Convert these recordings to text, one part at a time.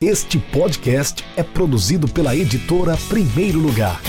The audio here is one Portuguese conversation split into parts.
Este podcast é produzido pela editora Primeiro Lugar.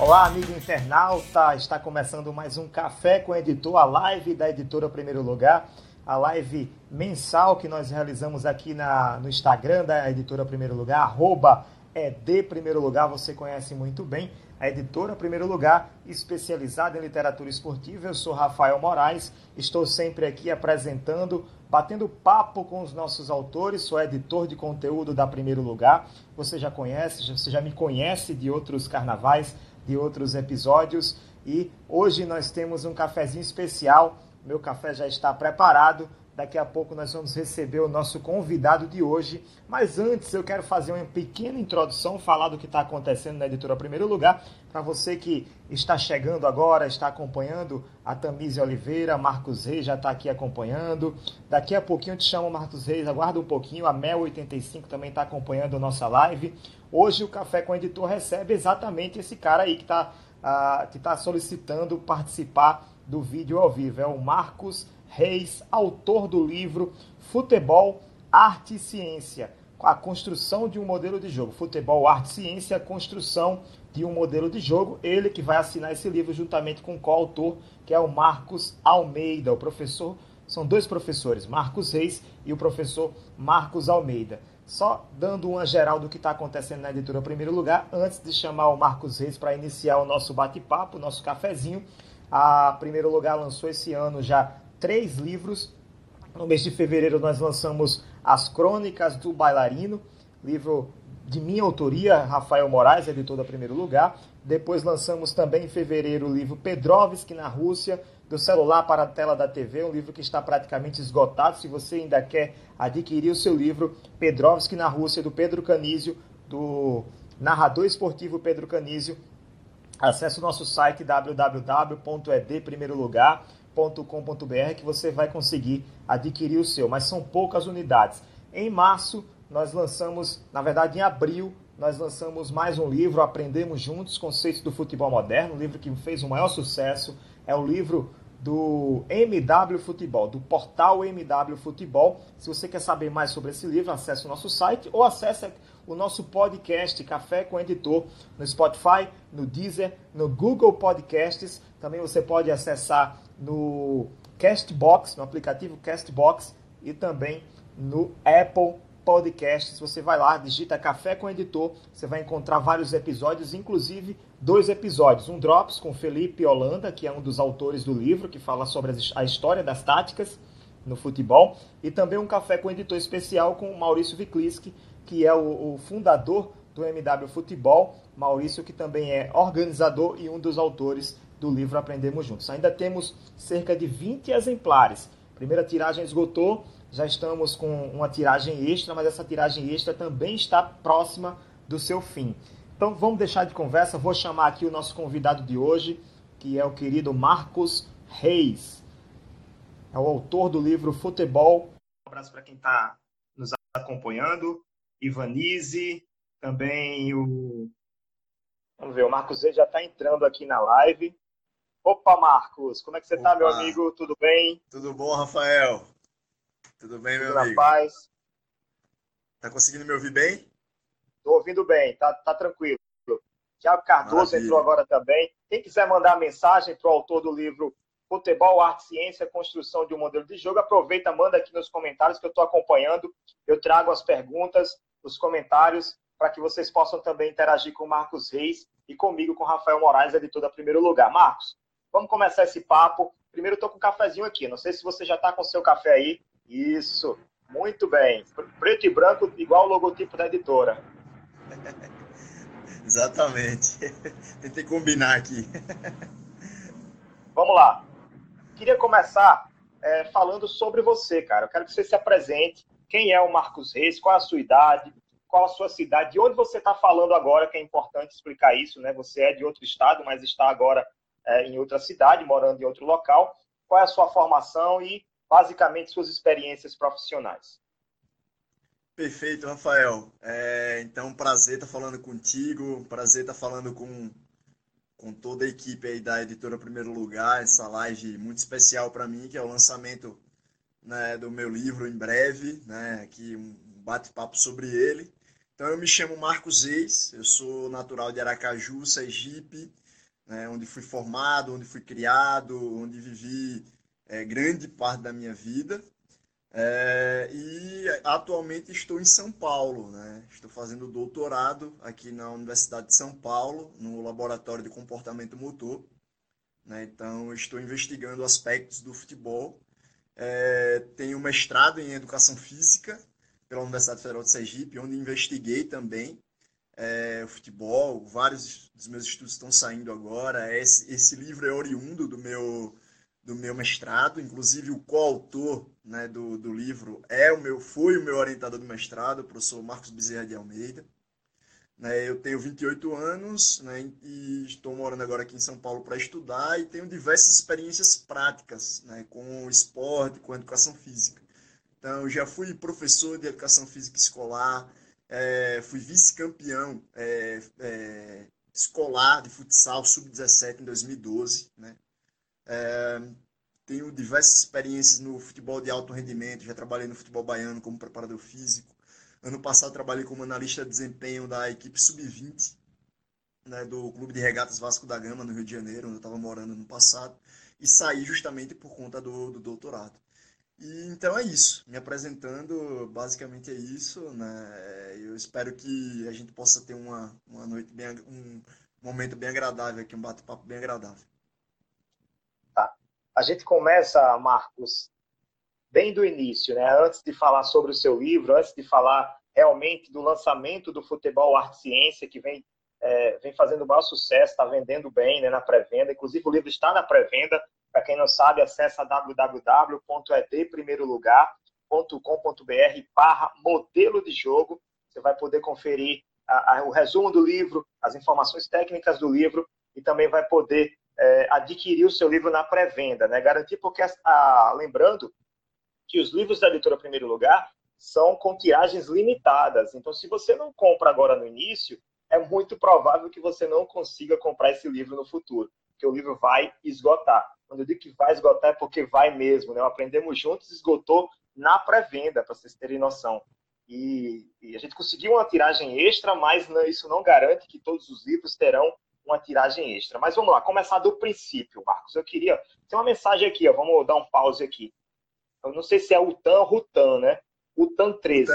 Olá, amigo internauta! Está começando mais um Café com o Editor, a live da editora Primeiro Lugar, a live mensal que nós realizamos aqui na, no Instagram da editora Primeiro Lugar, arroba é de Primeiro Lugar, você conhece muito bem a editora Primeiro Lugar, especializada em literatura esportiva. Eu sou Rafael Moraes, estou sempre aqui apresentando, batendo papo com os nossos autores, sou editor de conteúdo da Primeiro Lugar. Você já conhece, você já me conhece de outros carnavais, de outros episódios e hoje nós temos um cafezinho especial. Meu café já está preparado Daqui a pouco nós vamos receber o nosso convidado de hoje. Mas antes eu quero fazer uma pequena introdução, falar do que está acontecendo na editora Primeiro Lugar. Para você que está chegando agora, está acompanhando a Tamise Oliveira, Marcos Reis já está aqui acompanhando. Daqui a pouquinho eu te chamo Marcos Reis, aguarda um pouquinho. A Mel85 também está acompanhando a nossa live. Hoje o Café com o Editor recebe exatamente esse cara aí que está uh, ah, tá solicitando participar do vídeo ao vivo. É o Marcos Reis, autor do livro Futebol, Arte e Ciência, a construção de um modelo de jogo. Futebol, Arte e Ciência, a construção de um modelo de jogo. Ele que vai assinar esse livro juntamente com o coautor, que é o Marcos Almeida, o professor. São dois professores, Marcos Reis e o professor Marcos Almeida. Só dando uma geral do que está acontecendo na editora Primeiro Lugar, antes de chamar o Marcos Reis para iniciar o nosso bate-papo, o nosso cafezinho. A Primeiro Lugar lançou esse ano já três livros. No mês de fevereiro nós lançamos As Crônicas do Bailarino, livro de minha autoria, Rafael Moraes, editor da Primeiro Lugar. Depois lançamos também em fevereiro o livro Pedrovski na Rússia, do celular para a tela da TV, um livro que está praticamente esgotado. Se você ainda quer adquirir o seu livro, Pedrovski na Rússia, do Pedro Canísio, do narrador esportivo Pedro Canísio, acesse o nosso site www.edprimeirolugar.com com.br que você vai conseguir adquirir o seu, mas são poucas unidades. Em março, nós lançamos, na verdade, em abril, nós lançamos mais um livro, Aprendemos Juntos, Conceitos do Futebol Moderno, um livro que fez o maior sucesso. É o livro do MW Futebol, do portal MW Futebol. Se você quer saber mais sobre esse livro, acesse o nosso site ou acesse o nosso podcast Café com Editor no Spotify, no Deezer, no Google Podcasts. Também você pode acessar no Castbox, no aplicativo Castbox e também no Apple Podcasts. Você vai lá, digita Café com Editor, você vai encontrar vários episódios, inclusive dois episódios. Um Drops com Felipe Holanda, que é um dos autores do livro, que fala sobre a história das táticas no futebol, e também um Café com Editor especial com Maurício Vikliski, que é o, o fundador do MW Futebol. Maurício, que também é organizador e um dos autores do livro Aprendemos Juntos. Ainda temos cerca de 20 exemplares. primeira tiragem esgotou, já estamos com uma tiragem extra, mas essa tiragem extra também está próxima do seu fim. Então vamos deixar de conversa, vou chamar aqui o nosso convidado de hoje, que é o querido Marcos Reis. É o autor do livro Futebol. Um abraço para quem está nos acompanhando. Ivanise, também o. Vamos ver, o Marcos Reis já está entrando aqui na live. Opa, Marcos, como é que você está, meu amigo? Tudo bem? Tudo bom, Rafael? Tudo bem, meu Tudo amigo? Na paz. Tá conseguindo me ouvir bem? Estou ouvindo bem, tá, tá tranquilo. Tiago Cardoso Maravilha. entrou agora também. Quem quiser mandar mensagem para o autor do livro Futebol, Arte, Ciência, Construção de um Modelo de Jogo, aproveita, manda aqui nos comentários que eu estou acompanhando. Eu trago as perguntas, os comentários, para que vocês possam também interagir com o Marcos Reis e comigo, com o Rafael Moraes, editor da Primeiro Lugar. Marcos, Vamos começar esse papo. Primeiro, estou com um cafezinho aqui. Não sei se você já está com o seu café aí. Isso. Muito bem. Preto e branco, igual o logotipo da editora. Exatamente. Tentei combinar aqui. Vamos lá. Queria começar é, falando sobre você, cara. Eu quero que você se apresente. Quem é o Marcos Reis? Qual a sua idade? Qual a sua cidade? De onde você está falando agora? Que é importante explicar isso, né? Você é de outro estado, mas está agora é, em outra cidade, morando em outro local. Qual é a sua formação e, basicamente, suas experiências profissionais? Perfeito, Rafael. É, então, prazer estar falando contigo, prazer estar falando com com toda a equipe aí da editora Primeiro Lugar, essa live muito especial para mim, que é o lançamento né, do meu livro em breve, né, aqui um bate-papo sobre ele. Então eu me chamo Marcos Eis, eu sou natural de Aracaju, Sergipe, né, onde fui formado, onde fui criado, onde vivi é, grande parte da minha vida. É, e atualmente estou em São Paulo, né? Estou fazendo doutorado aqui na Universidade de São Paulo, no Laboratório de Comportamento Motor. Né? Então, estou investigando aspectos do futebol. É, tenho mestrado em Educação Física pela Universidade Federal de Sergipe, onde investiguei também é, o futebol. Vários dos meus estudos estão saindo agora. Esse, esse livro é oriundo do meu do meu mestrado, inclusive o coautor né, do, do livro é o meu, foi o meu orientador do mestrado, o professor Marcos Bezerra de Almeida. Né, eu tenho 28 anos né, e estou morando agora aqui em São Paulo para estudar e tenho diversas experiências práticas né, com esporte, com educação física. Então, já fui professor de educação física escolar, é, fui vice-campeão é, é, escolar de futsal sub-17 em 2012, né? É, tenho diversas experiências no futebol de alto rendimento, já trabalhei no futebol baiano como preparador físico. Ano passado trabalhei como analista de desempenho da equipe sub-20 né, do Clube de Regatas Vasco da Gama, no Rio de Janeiro, onde eu estava morando no passado, e saí justamente por conta do, do doutorado. E, então é isso, me apresentando, basicamente é isso, né? Eu espero que a gente possa ter uma, uma noite bem, um momento bem agradável aqui, um bate-papo bem agradável. A gente começa, Marcos, bem do início, né? Antes de falar sobre o seu livro, antes de falar realmente do lançamento do Futebol Arte Ciência, que vem, é, vem fazendo o maior sucesso, está vendendo bem né, na pré-venda. Inclusive, o livro está na pré-venda. Para quem não sabe, acessa www.edprimeirolugar.com.br barra modelo de jogo. Você vai poder conferir a, a, o resumo do livro, as informações técnicas do livro e também vai poder é, adquirir o seu livro na pré-venda, né? Garantir porque, a, lembrando que os livros da editora Primeiro Lugar são com tiragens limitadas. Então, se você não compra agora no início, é muito provável que você não consiga comprar esse livro no futuro, porque o livro vai esgotar. Quando eu digo que vai esgotar é porque vai mesmo, né? O Aprendemos Juntos esgotou na pré-venda, para vocês terem noção. E, e, a gente conseguiu uma tiragem extra, mas não, isso não garante que todos os livros terão uma tiragem extra. Mas vamos lá, começar do princípio, Marcos. Eu queria. Tem uma mensagem aqui, ó, vamos dar um pause aqui. Eu não sei se é o Tan ou Rutan, né? O Tan 13.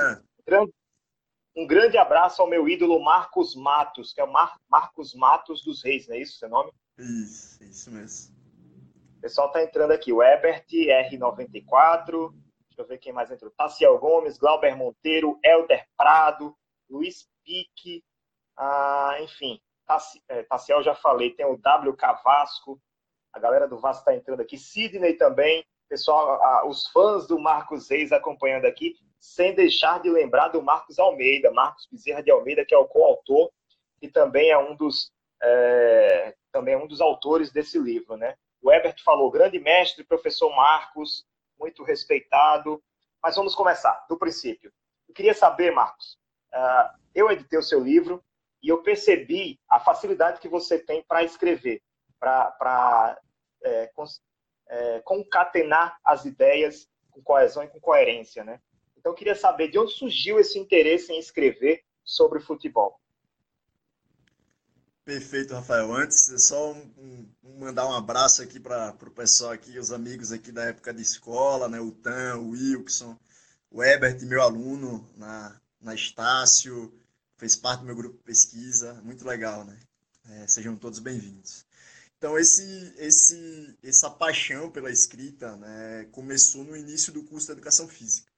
Um grande abraço ao meu ídolo Marcos Matos, que é o Mar Marcos Matos dos Reis, não é isso o seu nome? Isso, isso mesmo. O pessoal tá entrando aqui. O Ebert, R94. Deixa eu ver quem mais entrou. Taciel Gomes, Glauber Monteiro, Helder Prado, Luiz Pique, ah, enfim. Taciel já falei, tem o WK Vasco, a galera do Vasco está entrando aqui, Sidney também, pessoal, os fãs do Marcos Reis acompanhando aqui, sem deixar de lembrar do Marcos Almeida, Marcos Bezerra de Almeida, que é o coautor e também é um dos é, também é um dos autores desse livro, né? O Ebert falou, grande mestre, professor Marcos, muito respeitado. Mas vamos começar do princípio. Eu queria saber, Marcos, uh, eu editei o seu livro, e eu percebi a facilidade que você tem para escrever, para é, é, concatenar as ideias com coesão e com coerência, né? Então, eu queria saber de onde surgiu esse interesse em escrever sobre futebol. Perfeito, Rafael. Antes, é só um, um, mandar um abraço aqui para o pessoal aqui, os amigos aqui da época de escola, né? O Tan, o Wilson, o Ebert, meu aluno na, na Estácio, fez parte do meu grupo de pesquisa, muito legal, né? É, sejam todos bem-vindos. Então, esse, esse, essa paixão pela escrita né, começou no início do curso de Educação Física.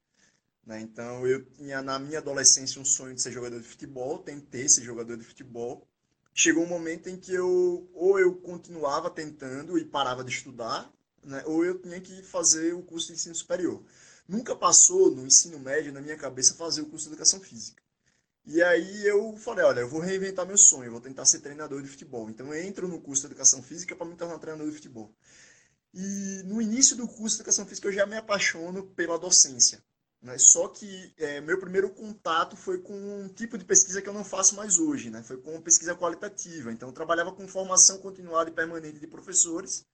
Né? Então, eu tinha na minha adolescência um sonho de ser jogador de futebol, tentei ser jogador de futebol. Chegou um momento em que eu, ou eu continuava tentando e parava de estudar, né, ou eu tinha que fazer o curso de ensino superior. Nunca passou no ensino médio na minha cabeça fazer o curso de Educação Física. E aí eu falei, olha, eu vou reinventar meu sonho, eu vou tentar ser treinador de futebol. Então eu entro no curso de educação física para me tornar treinador de futebol. E no início do curso de educação física eu já me apaixono pela docência. Né? Só que é, meu primeiro contato foi com um tipo de pesquisa que eu não faço mais hoje, né? foi com pesquisa qualitativa. Então, eu trabalhava com formação continuada e permanente de professores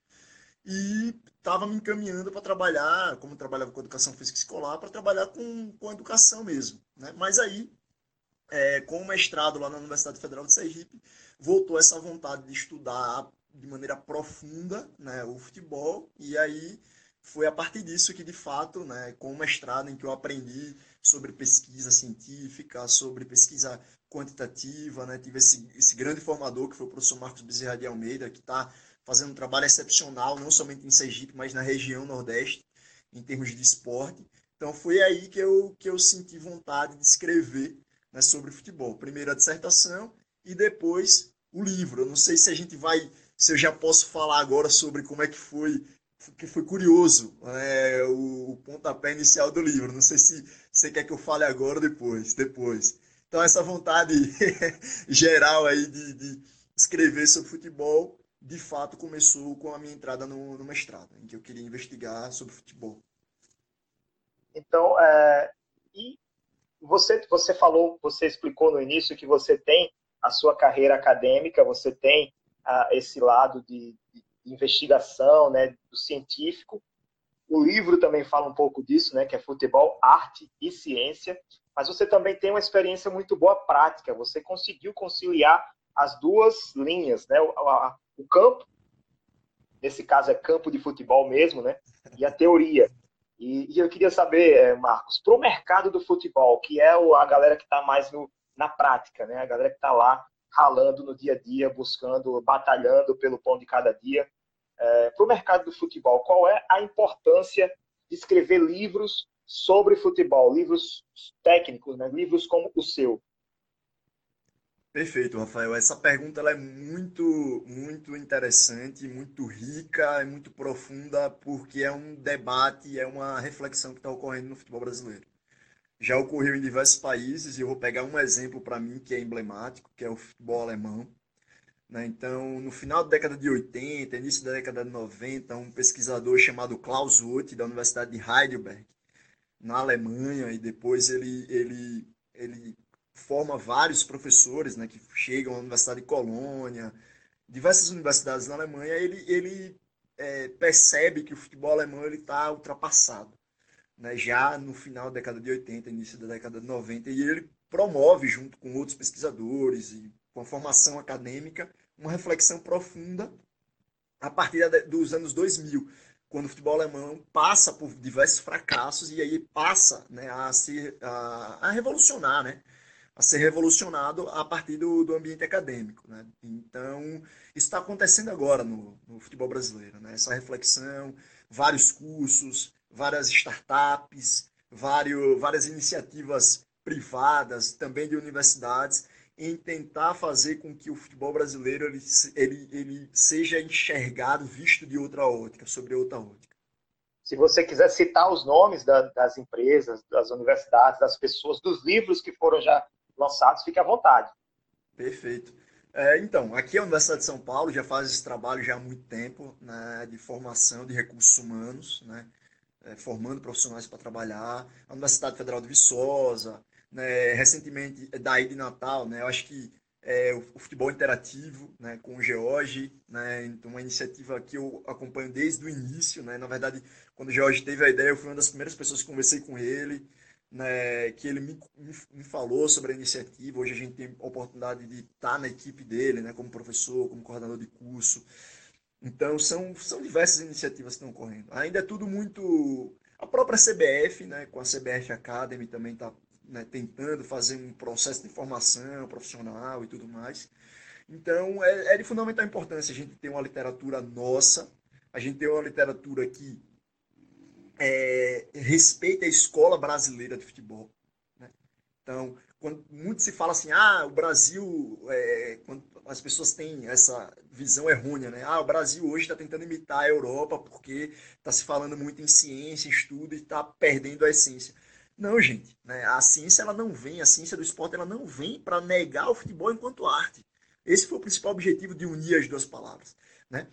e estava me encaminhando para trabalhar, como eu trabalhava com educação física escolar, para trabalhar com, com educação mesmo. Né? Mas aí, é, com o mestrado lá na Universidade Federal de Sergipe, voltou essa vontade de estudar de maneira profunda né, o futebol, e aí foi a partir disso que, de fato, né, com o mestrado em que eu aprendi sobre pesquisa científica, sobre pesquisa quantitativa, né, tive esse, esse grande formador, que foi o professor Marcos Bezerra de Almeida, que está fazendo um trabalho excepcional, não somente em Sergipe, mas na região Nordeste, em termos de esporte. Então, foi aí que eu, que eu senti vontade de escrever né, sobre futebol. Primeiro a dissertação e depois o livro. Eu não sei se a gente vai, se eu já posso falar agora sobre como é que foi que foi curioso é, o, o, pontapé inicial do livro. Não sei se você quer que eu fale agora ou depois. Depois. Então, essa vontade geral aí de, de, escrever sobre futebol, de fato, começou com a minha entrada no, no mestrado, em que eu queria investigar sobre futebol. Então, é, e você, você falou, você explicou no início que você tem a sua carreira acadêmica, você tem ah, esse lado de, de investigação, né, do científico. O livro também fala um pouco disso, né, que é futebol, arte e ciência. Mas você também tem uma experiência muito boa prática. Você conseguiu conciliar as duas linhas, né, o, a, o campo, nesse caso é campo de futebol mesmo, né, e a teoria. E, e eu queria saber, eh, Marcos, para o mercado do futebol, que é a galera que está mais no, na prática, né, a galera que está lá ralando no dia a dia, buscando, batalhando pelo pão de cada dia é, para o mercado do futebol, qual é a importância de escrever livros sobre futebol, livros técnicos, né? livros como o seu? Perfeito, Rafael. Essa pergunta ela é muito, muito interessante, muito rica, e muito profunda, porque é um debate, é uma reflexão que está ocorrendo no futebol brasileiro. Já ocorreu em diversos países, e eu vou pegar um exemplo para mim que é emblemático, que é o futebol alemão. Né? Então, no final da década de 80, início da década de 90, um pesquisador chamado Klaus Roth, da Universidade de Heidelberg, na Alemanha, e depois ele, ele, ele forma vários professores né, que chegam à Universidade de Colônia, diversas universidades na Alemanha, ele, ele é, percebe que o futebol alemão está ultrapassado. Né, já no final da década de 80, início da década de 90, e ele promove, junto com outros pesquisadores e com a formação acadêmica, uma reflexão profunda a partir dos anos 2000, quando o futebol alemão passa por diversos fracassos e aí passa né, a, ser, a, a revolucionar, né? a ser revolucionado a partir do, do ambiente acadêmico. Né? Então, isso está acontecendo agora no, no, futebol brasileiro. Né? Essa reflexão, vários cursos, várias startups, vários, várias iniciativas privadas, também de universidades, em tentar fazer com que o futebol brasileiro ele, ele, ele seja enxergado, visto de outra ótica, sobre outra ótica. Se você quiser citar os nomes da, das empresas, das universidades, das pessoas, dos livros que foram já lançados, fique à vontade. Perfeito. É, então, aqui a Universidade de São Paulo já faz esse trabalho já há muito tempo, né, de formação de recursos humanos, né, é, formando profissionais para trabalhar. A Universidade Federal de Viçosa, né, recentemente é, daí de Natal, né, eu acho que é, o futebol interativo né, com o George, né, então uma iniciativa que eu acompanho desde o início, né, na verdade, quando o George teve a ideia, eu fui uma das primeiras pessoas que conversei com ele, né, que ele me, me, me, falou sobre a iniciativa, hoje a gente tem a oportunidade de estar na equipe dele, né, como professor, como coordenador de curso, então são, são diversas iniciativas que estão ocorrendo. Ainda é tudo muito... A própria CBF, né, com a CBF Academy também está né, tentando fazer um processo de formação profissional e tudo mais. Então, é, é, de fundamental importância a gente ter uma literatura nossa, a gente ter uma literatura que é, respeita a escola brasileira de futebol. Né? Então, quando muito se fala assim, ah, o Brasil, é, quando as pessoas têm essa visão errônea, né? Ah, o Brasil hoje está tentando imitar a Europa porque está se falando muito em ciência, estudo e está perdendo a essência. Não, gente. Né? A ciência ela não vem, a ciência do esporte ela não vem para negar o futebol enquanto arte. Esse foi o principal objetivo de unir as duas palavras. Né?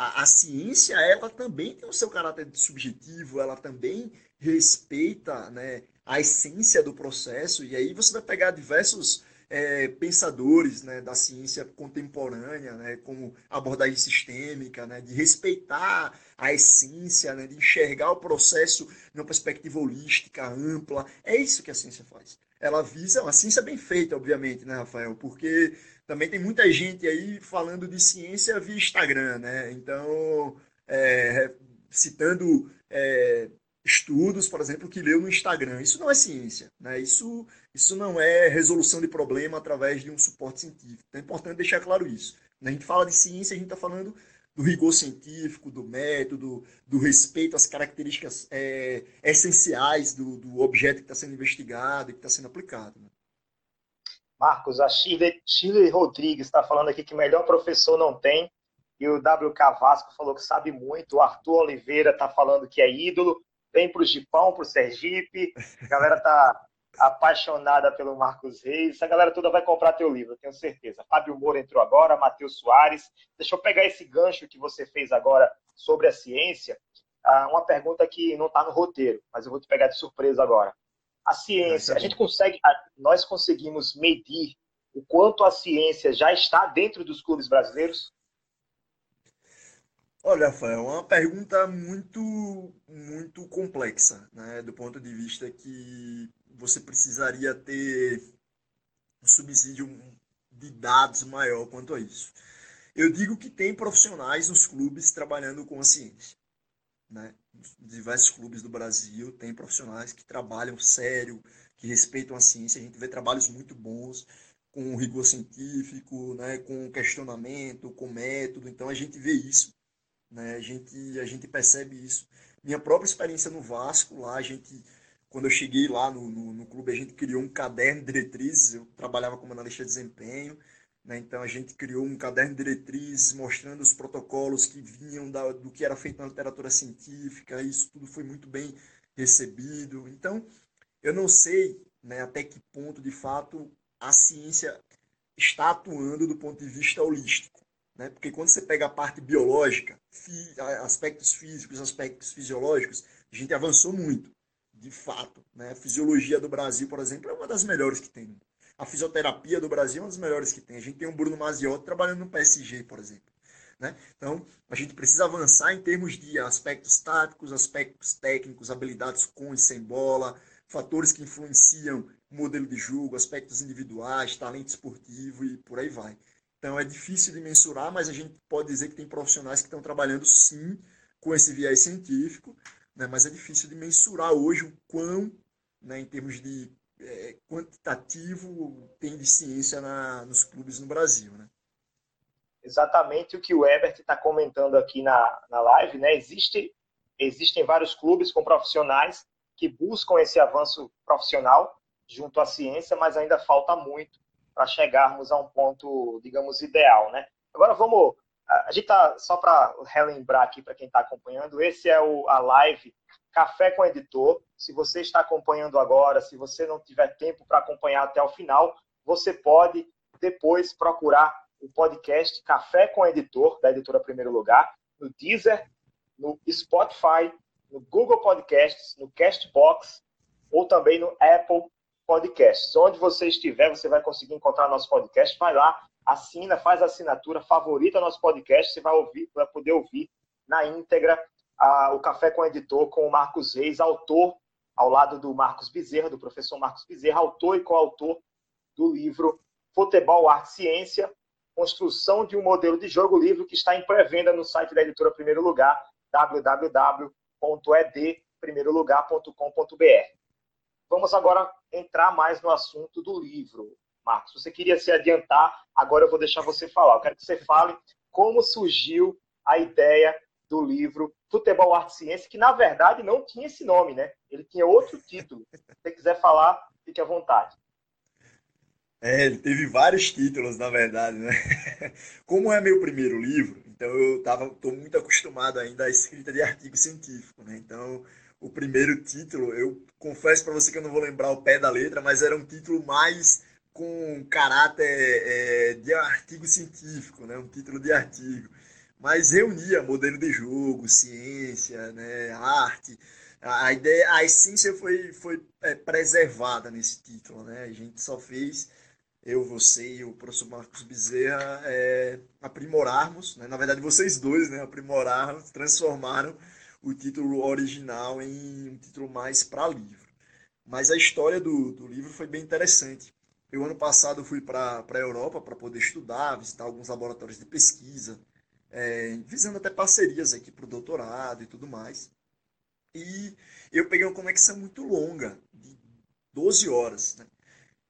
a, a, ciência, ela também tem o seu caráter subjetivo, ela também respeita né, a essência do processo, e aí você vai pegar diversos é, pensadores né, da ciência contemporânea, né, como abordagem sistêmica, né, de respeitar a essência, né, de enxergar o processo numa perspectiva holística, ampla. É isso que a ciência faz. Ela visa uma ciência bem feita, obviamente, né, Rafael? Porque também tem muita gente aí falando de ciência via Instagram, né? Então, é, citando é, estudos, por exemplo, que leu no Instagram. Isso não é ciência, né? Isso, isso não é resolução de problema através de um suporte científico. Então, é importante deixar claro isso. Quando a gente fala de ciência, a gente está falando do rigor científico, do método, do respeito às características é, essenciais do, do, objeto que está sendo investigado e que está sendo aplicado. Né? Marcos, a Shirley, Shirley Rodrigues está falando aqui que melhor professor não tem, e o WK Vasco falou que sabe muito, o Arthur Oliveira está falando que é ídolo, vem para o Gipão, para o Sergipe. A galera tá apaixonada pelo Marcos Reis. Essa galera toda vai comprar teu livro, tenho certeza. Fábio Moura entrou agora, Matheus Soares. Deixa eu pegar esse gancho que você fez agora sobre a ciência. Ah, uma pergunta que não está no roteiro, mas eu vou te pegar de surpresa agora. A ciência, a gente consegue, nós conseguimos medir o quanto a ciência já está dentro dos clubes brasileiros? Olha, Rafael, é uma pergunta muito, muito complexa, né? Do ponto de vista que você precisaria ter um subsídio de dados maior quanto a isso. Eu digo que tem profissionais nos clubes trabalhando com a ciência, né? Diversos clubes do Brasil têm profissionais que trabalham sério, que respeitam a ciência. A gente vê trabalhos muito bons com rigor científico, né? Com questionamento, com método. Então a gente vê isso né? A, gente, a gente percebe isso. Minha própria experiência no Vasco, lá a gente, quando eu cheguei lá no, no, no clube, a gente criou um caderno de diretrizes, eu trabalhava como analista de desempenho, né? então a gente criou um caderno de diretrizes mostrando os protocolos que vinham da, do que era feito na literatura científica, isso tudo foi muito bem recebido. Então, eu não sei né, até que ponto, de fato, a ciência está atuando do ponto de vista holístico. Né? Porque quando você pega a parte biológica, aspectos físicos, aspectos fisiológicos, a gente avançou muito, de fato. Né? A fisiologia do Brasil, por exemplo, é uma das melhores que tem. A fisioterapia do Brasil é uma das melhores que tem. A gente tem o Bruno Maziotti trabalhando no PSG, por exemplo. Né? Então, a gente precisa avançar em termos de aspectos táticos, aspectos técnicos, habilidades com e sem bola, fatores que influenciam o modelo de jogo, aspectos individuais, talento esportivo e por aí vai. Então é difícil de mensurar, mas a gente pode dizer que tem profissionais que estão trabalhando sim com esse viés científico, né? mas é difícil de mensurar hoje o quão, né, em termos de é, quantitativo, tem de ciência na, nos clubes no Brasil. Né? Exatamente o que o Ebert está comentando aqui na, na live. Né? Existe, existem vários clubes com profissionais que buscam esse avanço profissional junto à ciência, mas ainda falta muito para chegarmos a um ponto, digamos, ideal, né? Agora vamos, a gente tá só para relembrar aqui para quem está acompanhando, esse é o, a live Café com Editor. Se você está acompanhando agora, se você não tiver tempo para acompanhar até o final, você pode depois procurar o podcast Café com Editor, da editora Primeiro Lugar, no Deezer, no Spotify, no Google Podcasts, no Castbox ou também no Apple podcasts. Onde você estiver, você vai conseguir encontrar nosso podcast. Vai lá, assina, faz assinatura, favorita nosso podcast, você vai ouvir, vai poder ouvir na íntegra a, o Café com o Editor com o Marcos Reis, autor, ao lado do Marcos Bezerra, do professor Marcos Bezerra, autor e coautor do livro Futebol, Arte Ciência, Construção de um Modelo de Jogo, livro que está em pré-venda no site da editora Primeiro Lugar, www.edprimeirolugar.com.br. Vamos agora entrar mais no assunto do livro. Marcos, você queria se adiantar, agora eu vou deixar você falar. Eu quero que você fale como surgiu a ideia do livro Futebol, Arte e Ciência, que na verdade não tinha esse nome, né? Ele tinha outro título. Se você quiser falar, fique à vontade. É, ele teve vários títulos, na verdade, né? Como é meu primeiro livro, então eu tô muito acostumado ainda à escrita de artigo científico, né? Então, o primeiro título. Eu confesso para você que eu não vou lembrar o pé da letra, mas era um título mais com caráter é, de artigo científico, né? um título de artigo. mas reunia modelo de jogo, ciência, né, arte. A ideia, a essência foi, foi é, preservada nesse título, né? A gente só fez eu, você e o professor Marcos Bezerra é, aprimorarmos, né? na verdade vocês dois, né, aprimoraram, transformaram o título original em um título mais para livro. Mas a história do, do livro foi bem interessante. Eu, ano passado, fui para a Europa para poder estudar, visitar alguns laboratórios de pesquisa, é, visando até parcerias aqui para o doutorado e tudo mais. E eu peguei uma conexão muito longa, de 12 horas, né,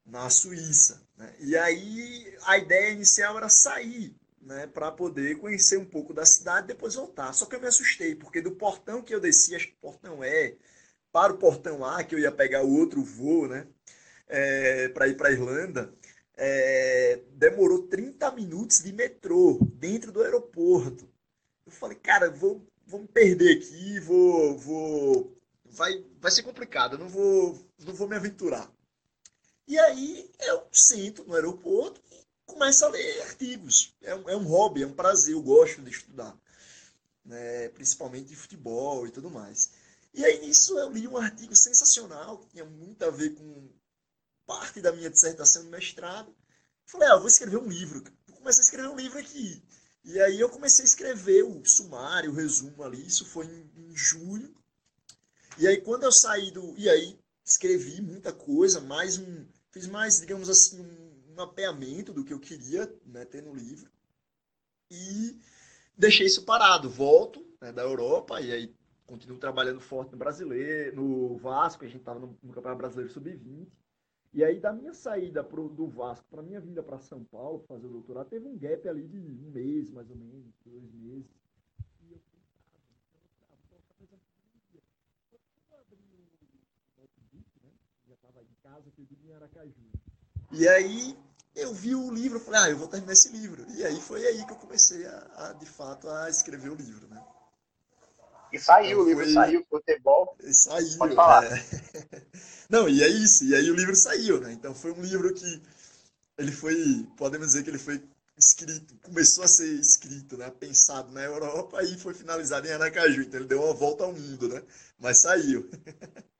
na Suíça. Né? E aí a ideia inicial era sair né, para poder conhecer um pouco da cidade depois voltar. Só que eu me assustei, porque do portão que eu desci, acho que o portão é, para o portão A, que eu ia pegar o outro voo, né, é, para ir para Irlanda, é, demorou 30 minutos de metrô dentro do aeroporto. Eu falei, cara, vou, vou me perder aqui, vou, vou, vai, vai ser complicado, não vou, não vou me aventurar. E aí eu sento no aeroporto começa a ler artigos. É um, é um hobby, é um prazer, eu gosto de estudar. Né? Principalmente de futebol e tudo mais. E aí nisso eu li um artigo sensacional, que tinha muito a ver com parte da minha dissertação de mestrado. Falei, ah, vou escrever um livro. Eu comecei a escrever um livro aqui. E aí eu comecei a escrever o sumário, o resumo ali. Isso foi em, em julho. E aí quando eu saí do... E aí escrevi muita coisa, mais um... Fiz mais, digamos assim, um mapeamento do que eu queria né, ter no livro. E deixei isso parado. Volto né, da Europa e aí continuo trabalhando forte no brasileiro, no Vasco, a gente estava no, no Campeonato Brasileiro Sub-20. E aí, da minha saída pro, do Vasco para minha vinda para São Paulo fazer o doutorado, teve um gap ali de um mês, mais ou menos, dois meses. E em Aracaju. E aí eu vi o livro, eu falei, ah, eu vou terminar esse livro. E aí foi aí que eu comecei a, a de fato, a escrever o livro, né? E saiu, então, o livro foi... saiu, futebol. Saiu, Pode falar. É. Não, e é isso, e aí o livro saiu, né? Então foi um livro que ele foi, podemos dizer que ele foi escrito, começou a ser escrito, né? Pensado na Europa e foi finalizado em Aracaju. Então ele deu uma volta ao mundo, né? Mas saiu.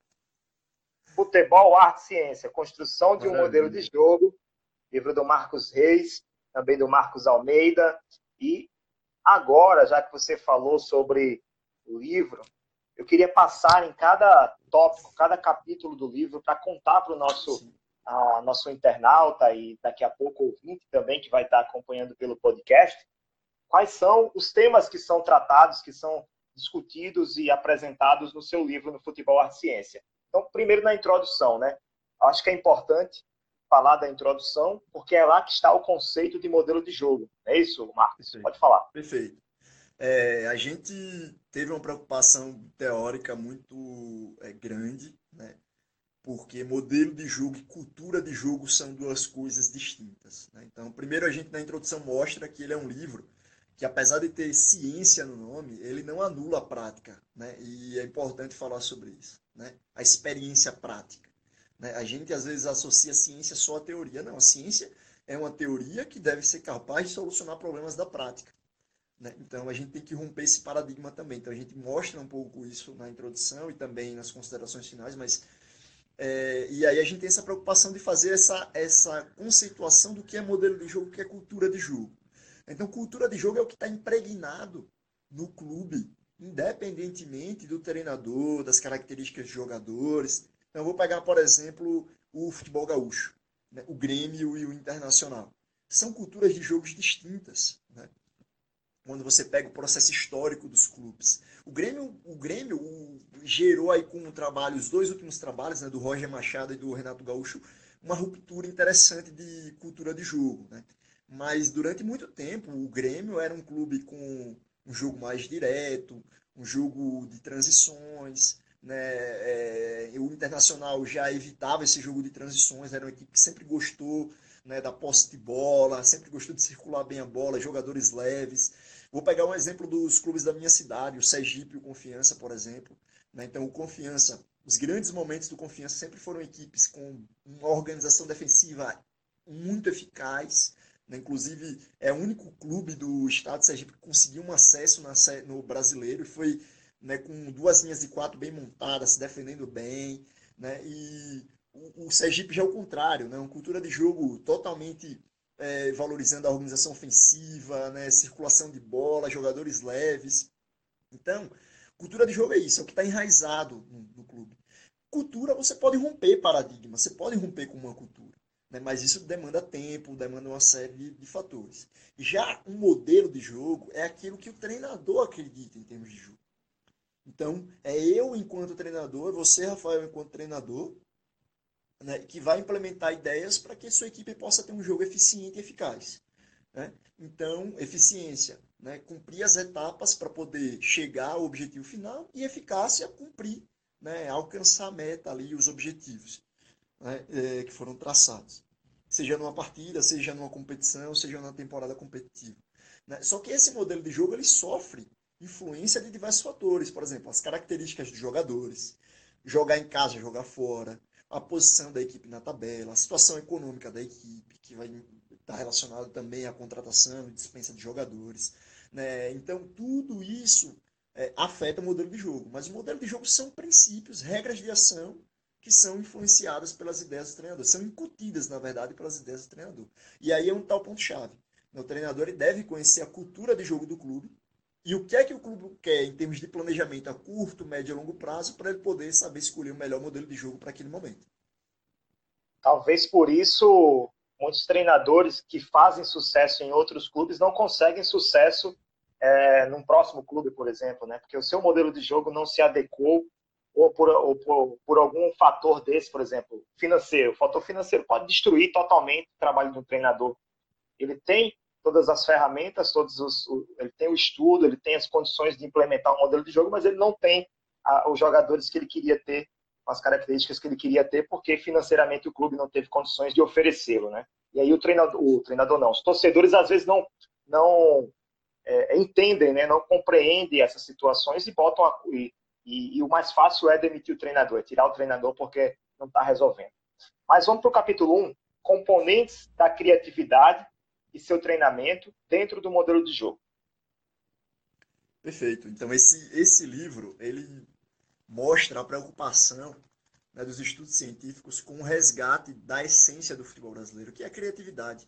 Futebol, arte e ciência, construção de um Maravilha. modelo de jogo livro do Marcos Reis, também do Marcos Almeida. E agora, já que você falou sobre o livro, eu queria passar em cada tópico, cada capítulo do livro, para contar para o nosso, nosso internauta e daqui a pouco ouvinte também, que vai estar acompanhando pelo podcast, quais são os temas que são tratados, que são discutidos e apresentados no seu livro no Futebol Arte Ciência. Então, primeiro na introdução, né? Acho que é importante falar da introdução, porque é lá que está o conceito de modelo de jogo. É isso, Marcos? Perfeito. Pode falar. Perfeito. É, a gente teve uma preocupação teórica muito é, grande, né? porque modelo de jogo e cultura de jogo são duas coisas distintas. Né? Então, primeiro a gente na introdução mostra que ele é um livro que, apesar de ter ciência no nome, ele não anula a prática. Né? E é importante falar sobre isso. Né? A experiência prática. Né? A gente às vezes associa a ciência só à teoria. Não, a ciência é uma teoria que deve ser capaz de solucionar problemas da prática. Né? Então a gente tem que romper esse paradigma também. Então a gente mostra um pouco isso na introdução e também nas considerações finais, mas é, e aí a gente tem essa preocupação de fazer essa, essa conceituação do que é modelo de jogo, o que é cultura de jogo. Então, cultura de jogo é o que está impregnado no clube, independentemente do treinador, das características de jogadores. Então, eu vou pegar, por exemplo, o futebol gaúcho, né? o Grêmio e o Internacional. São culturas de jogos distintas. Né? Quando você pega o processo histórico dos clubes. O Grêmio, o Grêmio o, gerou aí com o trabalho, os dois últimos trabalhos, né, do Roger Machado e do Renato Gaúcho, uma ruptura interessante de cultura de jogo. Né? Mas durante muito tempo, o Grêmio era um clube com um jogo mais direto, um jogo de transições, né? É, o Internacional já evitava esse jogo de transições, era uma equipe que sempre gostou né, da posse de bola, sempre gostou de circular bem a bola, jogadores leves. Vou pegar um exemplo dos clubes da minha cidade, o Sergipe e o Confiança, por exemplo. Né? Então, o Confiança, os grandes momentos do Confiança sempre foram equipes com uma organização defensiva muito eficaz, Né? Inclusive, é o único clube do estado de Sergipe que conseguiu um acesso no brasileiro e foi né, com duas linhas de quatro bem montadas, se defendendo bem. Né? E o, o Sergipe já é o contrário, né? uma cultura de jogo totalmente é, valorizando a organização ofensiva, né? circulação de bola, jogadores leves. Então, cultura de jogo é isso, é o que está enraizado no, no clube. Cultura, você pode romper paradigma, você pode romper com uma cultura. Né? Mas isso demanda tempo, demanda uma série de, de fatores. Já um modelo de jogo é aquilo que o treinador acredita em termos de jogo. Então, é eu enquanto treinador, você, Rafael, enquanto treinador, né, que vai implementar ideias para que sua equipe possa ter um jogo eficiente e eficaz. Né? Então, eficiência, né, cumprir as etapas para poder chegar ao objetivo final e eficácia, cumprir, né, alcançar a meta ali, os objetivos né, é, que foram traçados. Seja numa partida, seja numa competição, seja numa temporada competitiva. Né? Só que esse modelo de jogo ele sofre influência de diversos fatores. Por exemplo, as características dos jogadores, jogar em casa, jogar fora, a posição da equipe na tabela, a situação econômica da equipe, que vai estar relacionado também à contratação e dispensa de jogadores. Né? Então, tudo isso é, afeta o modelo de jogo. Mas o modelo de jogo são princípios, regras de ação que são influenciadas pelas ideias do treinador, são incutidas, na verdade, pelas ideias do treinador. E aí é um tal ponto-chave. O treinador deve conhecer a cultura de jogo do clube, e o que é que o clube quer em termos de planejamento a curto, médio e longo prazo para ele poder saber escolher o melhor modelo de jogo para aquele momento. Talvez por isso muitos treinadores que fazem sucesso em outros clubes não conseguem sucesso é, num próximo clube, por exemplo, né? Porque o seu modelo de jogo não se adequou ou por, ou por, por algum fator desse, por exemplo, financeiro. O fator financeiro pode destruir totalmente o trabalho de um treinador. Ele tem todas as ferramentas, todos os, ele tem o estudo, ele tem as condições de implementar um modelo de jogo, mas ele não tem a, os jogadores que ele queria ter, as características que ele queria ter, porque financeiramente o clube não teve condições de oferecê-lo, né? E aí o treinador, o treinador não, os torcedores às vezes não não é, entendem, né? Não compreendem essas situações e botam a, e, e, e o mais fácil é demitir o treinador, é tirar o treinador porque não está resolvendo. Mas vamos para o capítulo 1, componentes da criatividade e seu treinamento dentro do modelo de jogo. Perfeito. Então esse esse livro ele mostra a preocupação né, dos estudos científicos com o resgate da essência do futebol brasileiro, que é a criatividade,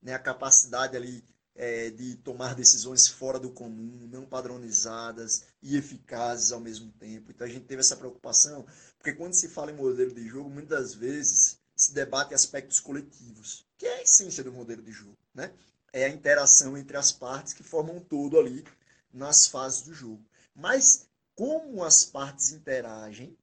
né, a capacidade ali é, de tomar decisões fora do comum, não padronizadas e eficazes ao mesmo tempo. Então a gente teve essa preocupação, porque quando se fala em modelo de jogo, muitas vezes se debate aspectos coletivos, que é a essência do modelo de jogo. Né? É a interação entre as partes que formam um todo ali nas fases do jogo. Mas como as partes interagem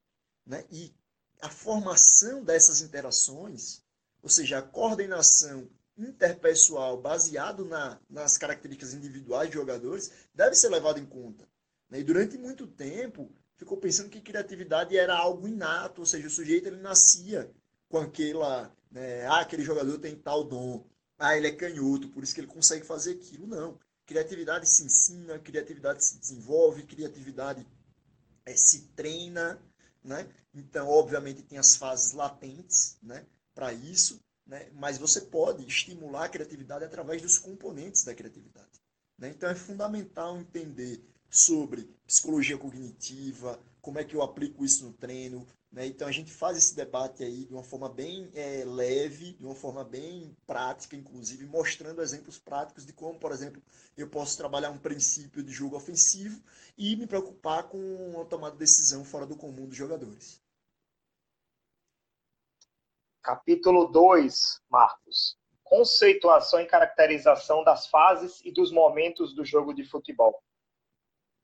né, e a formação dessas interações, ou seja, a coordenação interpessoal baseado na, nas características individuais de jogadores, deve ser levado em conta. Né? E durante muito tempo ficou pensando que criatividade era algo inato, ou seja, o sujeito ele nascia com aquela, né, ah, aquele jogador tem tal dom, ah, ele é canhoto, por isso que ele consegue fazer aquilo. Não. Criatividade se ensina, criatividade se desenvolve, criatividade é, se treina, né? Então, obviamente, tem as fases latentes, né? Para isso, né? Mas você pode estimular a criatividade através dos componentes da criatividade. Né? Então, é fundamental entender sobre psicologia cognitiva, como é que eu aplico isso no treino, né? Então a gente faz esse debate aí de uma forma bem é, leve, de uma forma bem prática, inclusive mostrando exemplos práticos de como, por exemplo, eu posso trabalhar um princípio de jogo ofensivo e me preocupar com a tomada de decisão fora do comum dos jogadores. Capítulo 2, Marcos. Conceituação e caracterização das fases e dos momentos do jogo de futebol.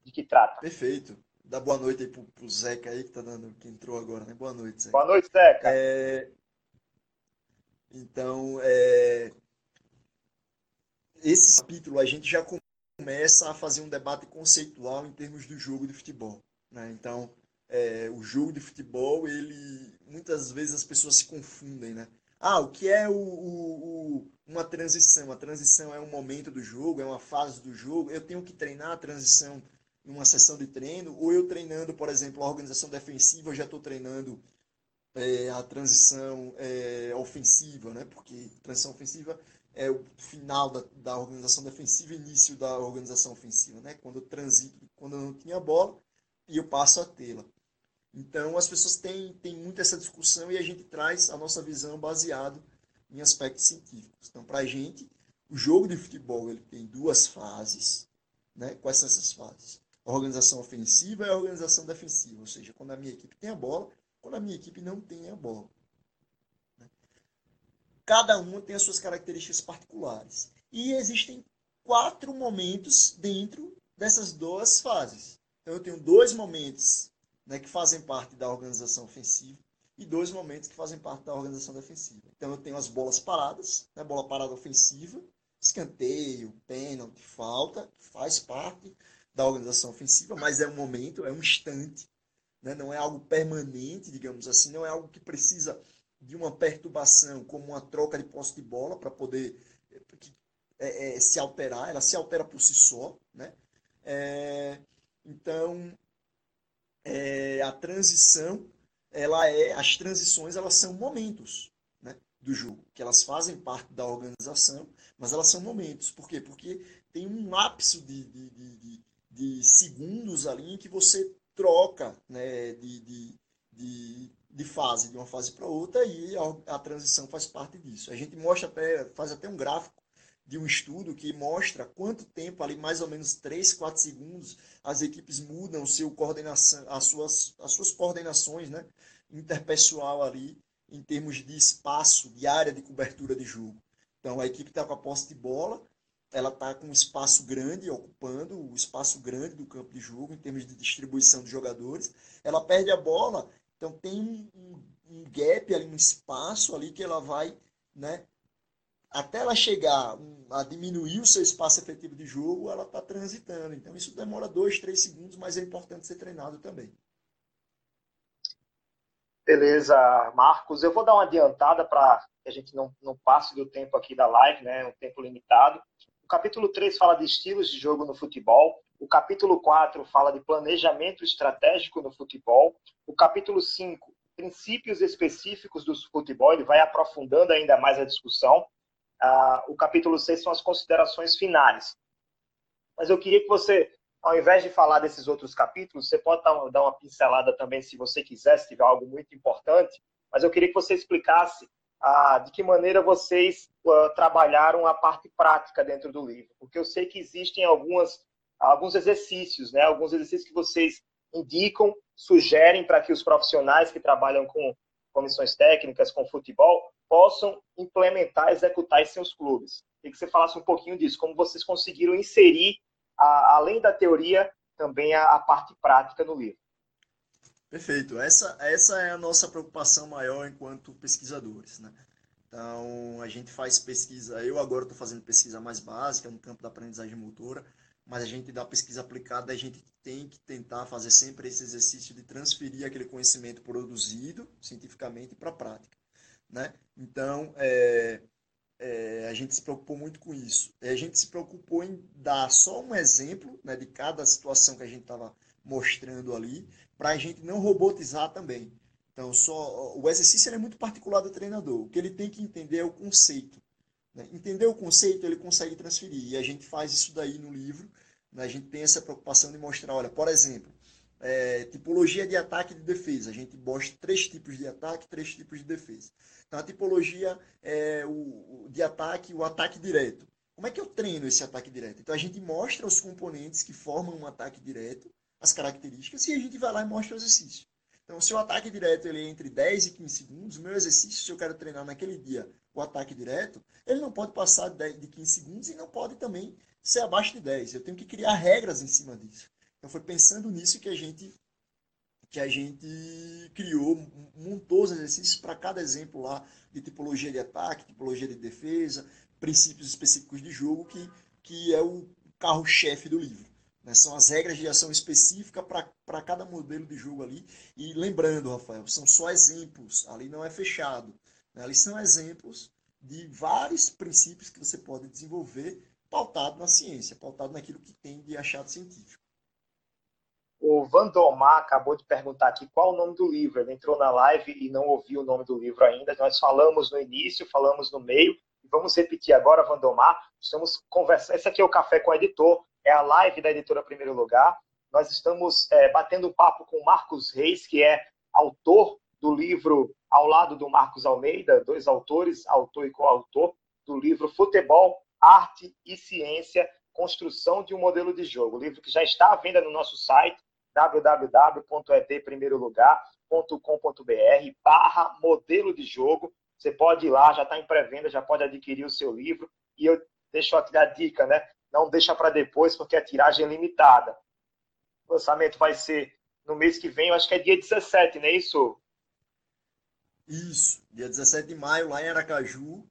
De que trata? Perfeito. Dá boa noite aí pro, pro Zeca aí que tá dando, que entrou agora, né? Boa noite, Zeca. Boa noite, Zeca. É... Então, é... esse capítulo a gente já começa a fazer um debate conceitual em termos do jogo de futebol. Né? Então, é, o jogo de futebol, ele muitas vezes as pessoas se confundem, né? Ah, o que é o, o, o, uma transição? A transição é um momento do jogo, é uma fase do jogo. Eu tenho que treinar a transição numa sessão de treino, ou eu treinando, por exemplo, a organização defensiva, eu já estou treinando é, a transição é, ofensiva, né? porque transição ofensiva é o final da, da organização defensiva início da organização ofensiva, né? Quando eu transito, quando eu não tinha bola e eu passo a tê-la. Então, as pessoas têm, têm muito essa discussão e a gente traz a nossa visão baseado em aspectos científicos. Então, para a gente, o jogo de futebol ele tem duas fases. Né? Quais são essas fases? A organização ofensiva e a organização defensiva. Ou seja, quando a minha equipe tem a bola, quando a minha equipe não tem a bola. Né? Cada uma tem as suas características particulares. E existem quatro momentos dentro dessas duas fases. Então, eu tenho dois momentos né, que fazem parte da organização ofensiva e dois momentos que fazem parte da organização defensiva. Então eu tenho as bolas paradas, né, bola parada ofensiva, escanteio, pênalti, falta, faz parte da organização ofensiva, mas é um momento, é um instante, né, não é algo permanente, digamos assim, não é algo que precisa de uma perturbação, como uma troca de posse de bola para poder é, é, se alterar, ela se altera por si só, né? É, então, é, a transição, ela é, as transições elas são momentos né, do jogo, que elas fazem parte da organização, mas elas são momentos. Por quê? Porque tem um lapso de, de, de, de segundos ali em que você troca né, de, de, de, de fase, de uma fase para outra, e a, a transição faz parte disso. A gente mostra até, faz até um gráfico de um estudo que mostra quanto tempo, ali mais ou menos 3, 4 segundos, as equipes mudam seu coordenação, as suas, as suas coordenações né, interpessoal ali, em termos de espaço, de área de cobertura de jogo. Então, a equipe está com a posse de bola, ela está com um espaço grande, ocupando o espaço grande do campo de jogo, em termos de distribuição de jogadores. Ela perde a bola, então tem um, um gap ali, um espaço ali que ela vai né, até ela chegar a diminuir o seu espaço efetivo de jogo, ela está transitando. Então, isso demora dois, três segundos, mas é importante ser treinado também. Beleza, Marcos. Eu vou dar uma adiantada para que a gente não, não passe do tempo aqui da live, né? Um tempo limitado. Capítulo 3 fala de estilos de jogo no futebol. O capítulo 4 fala de planejamento estratégico no futebol. O capítulo 5, princípios específicos do futebol. Ele vai aprofundando ainda mais a discussão. Ah, o capítulo 6 são as considerações finais. Mas eu queria que você, ao invés de falar desses outros capítulos, você pode dar uma pincelada também, se você quiser, se tiver algo muito importante, mas eu queria que você explicasse ah, de que maneira vocês ah, trabalharam a parte prática dentro do livro, porque eu sei que existem algumas, alguns exercícios, né, alguns exercícios que vocês indicam, sugerem para que os profissionais que trabalham com comissões técnicas, com futebol, possam implementar, executar em seus clubes. Queria que você falasse um pouquinho disso, como vocês conseguiram inserir, a, além da teoria, também a, a, parte prática no livro. Perfeito. Essa, essa é a nossa preocupação maior enquanto pesquisadores. Né? Então, a gente faz pesquisa, eu agora estou fazendo pesquisa mais básica no campo da aprendizagem motora, mas a gente da pesquisa aplicada, a gente tem que tentar fazer sempre esse exercício de transferir aquele conhecimento produzido cientificamente para a prática. Né? Então, é, é, a gente se preocupou muito com isso. A gente se preocupou em dar só um exemplo né, de cada situação que a gente estava mostrando ali, para a gente não robotizar também. Então, só o exercício é muito particular do treinador. O que ele tem que entender é o conceito. Né? Entender o conceito, ele consegue transferir. E a gente faz isso daí no livro. Né? A gente tem essa preocupação de mostrar, olha, por exemplo, é, tipologia de ataque e de defesa. A gente mostra três tipos de ataque, três tipos de defesa. Então, a tipologia é, o, de ataque, o ataque direto. Como é que eu treino esse ataque direto? Então, a gente mostra os componentes que formam um ataque direto, as características, e a gente vai lá e mostra o exercício. Então, se o ataque direto ele é entre 10 e 15 segundos, o meu exercício, se eu quero treinar naquele dia o ataque direto, ele não pode passar de 15 segundos e não pode também ser abaixo de 10. Eu tenho que criar regras em cima disso. Então, foi pensando nisso que a gente que a gente criou, montou os exercícios para cada exemplo lá de tipologia de ataque, tipologia de defesa, princípios específicos de jogo, que, que é o carro-chefe do livro. Né? São as regras de ação específica para cada modelo de jogo ali. E lembrando, Rafael, são só exemplos, ali não é fechado. Né? Ali são exemplos de vários princípios que você pode desenvolver pautado na ciência, pautado naquilo que tem de achado científico. O Vandomar acabou de perguntar aqui qual o nome do livro. Ele entrou na live e não ouviu o nome do livro ainda. Nós falamos no início, falamos no meio, Vamos repetir agora, Vandomar. Estamos conversando. Esse aqui é o Café com o Editor, é a live da editora Primeiro Lugar. Nós estamos é, batendo papo com Marcos Reis, que é autor do livro Ao Lado do Marcos Almeida, dois autores, autor e coautor, do livro Futebol, Arte e Ciência, Construção de um Modelo de Jogo. Livro que já está à venda no nosso site, www.edprimeirolugar.com.br barra modelo de jogo. Você pode ir lá, já está em pré-venda, já pode adquirir o seu livro. E eu deixo aqui a dica, né? Não deixa para depois, porque a tiragem é limitada. O lançamento vai ser no mês que vem, eu acho que é dia 17, não é isso? Isso, dia 17 de maio, lá em Aracaju.